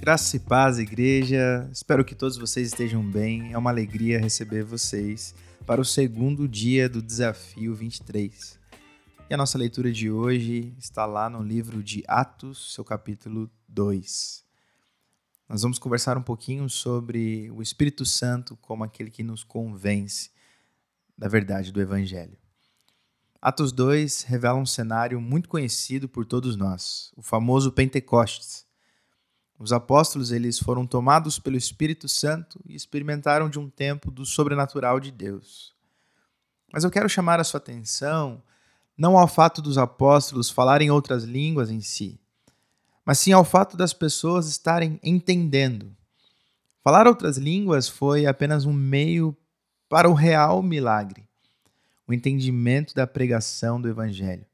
Graça e paz, igreja. Espero que todos vocês estejam bem. É uma alegria receber vocês para o segundo dia do Desafio 23. E a nossa leitura de hoje está lá no livro de Atos, seu capítulo 2. Nós vamos conversar um pouquinho sobre o Espírito Santo como aquele que nos convence da verdade do Evangelho. Atos 2 revela um cenário muito conhecido por todos nós, o famoso Pentecostes os apóstolos eles foram tomados pelo Espírito Santo e experimentaram de um tempo do sobrenatural de Deus. Mas eu quero chamar a sua atenção não ao fato dos apóstolos falarem outras línguas em si, mas sim ao fato das pessoas estarem entendendo. Falar outras línguas foi apenas um meio para o real milagre, o entendimento da pregação do Evangelho.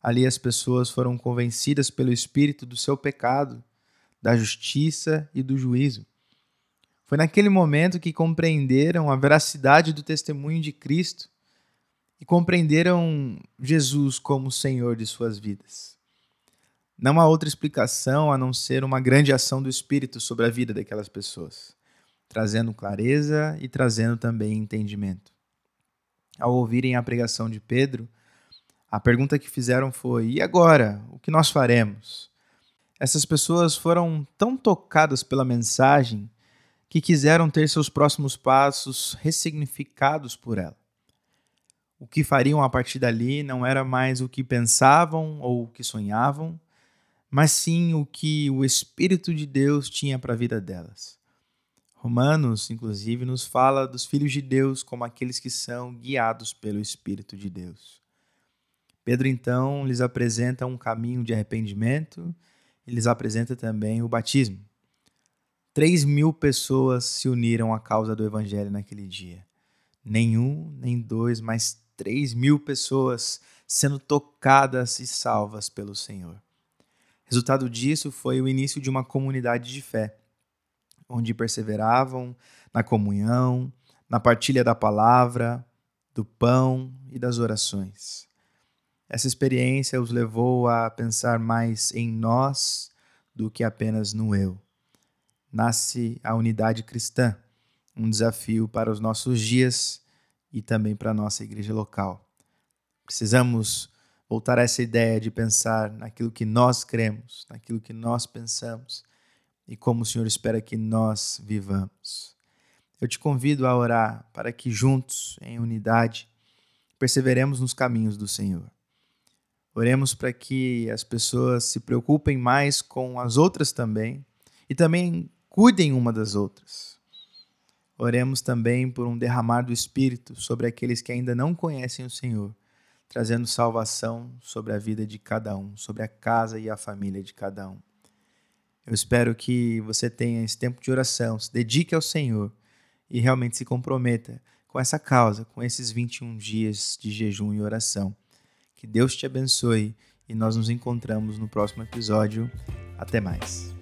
Ali as pessoas foram convencidas pelo Espírito do seu pecado da justiça e do juízo. Foi naquele momento que compreenderam a veracidade do testemunho de Cristo e compreenderam Jesus como Senhor de suas vidas. Não há outra explicação a não ser uma grande ação do Espírito sobre a vida daquelas pessoas, trazendo clareza e trazendo também entendimento. Ao ouvirem a pregação de Pedro, a pergunta que fizeram foi: e agora? O que nós faremos? Essas pessoas foram tão tocadas pela mensagem que quiseram ter seus próximos passos ressignificados por ela. O que fariam a partir dali não era mais o que pensavam ou o que sonhavam, mas sim o que o Espírito de Deus tinha para a vida delas. Romanos, inclusive, nos fala dos filhos de Deus como aqueles que são guiados pelo Espírito de Deus. Pedro então lhes apresenta um caminho de arrependimento eles apresentam também o batismo. Três mil pessoas se uniram à causa do evangelho naquele dia. Nenhum, nem dois, mas três mil pessoas sendo tocadas e salvas pelo Senhor. Resultado disso foi o início de uma comunidade de fé, onde perseveravam na comunhão, na partilha da palavra, do pão e das orações. Essa experiência os levou a pensar mais em nós do que apenas no eu. Nasce a unidade cristã, um desafio para os nossos dias e também para a nossa igreja local. Precisamos voltar a essa ideia de pensar naquilo que nós cremos, naquilo que nós pensamos e como o Senhor espera que nós vivamos. Eu te convido a orar para que juntos, em unidade, perseveremos nos caminhos do Senhor. Oremos para que as pessoas se preocupem mais com as outras também e também cuidem uma das outras. Oremos também por um derramar do Espírito sobre aqueles que ainda não conhecem o Senhor, trazendo salvação sobre a vida de cada um, sobre a casa e a família de cada um. Eu espero que você tenha esse tempo de oração, se dedique ao Senhor e realmente se comprometa com essa causa, com esses 21 dias de jejum e oração que Deus te abençoe e nós nos encontramos no próximo episódio. Até mais.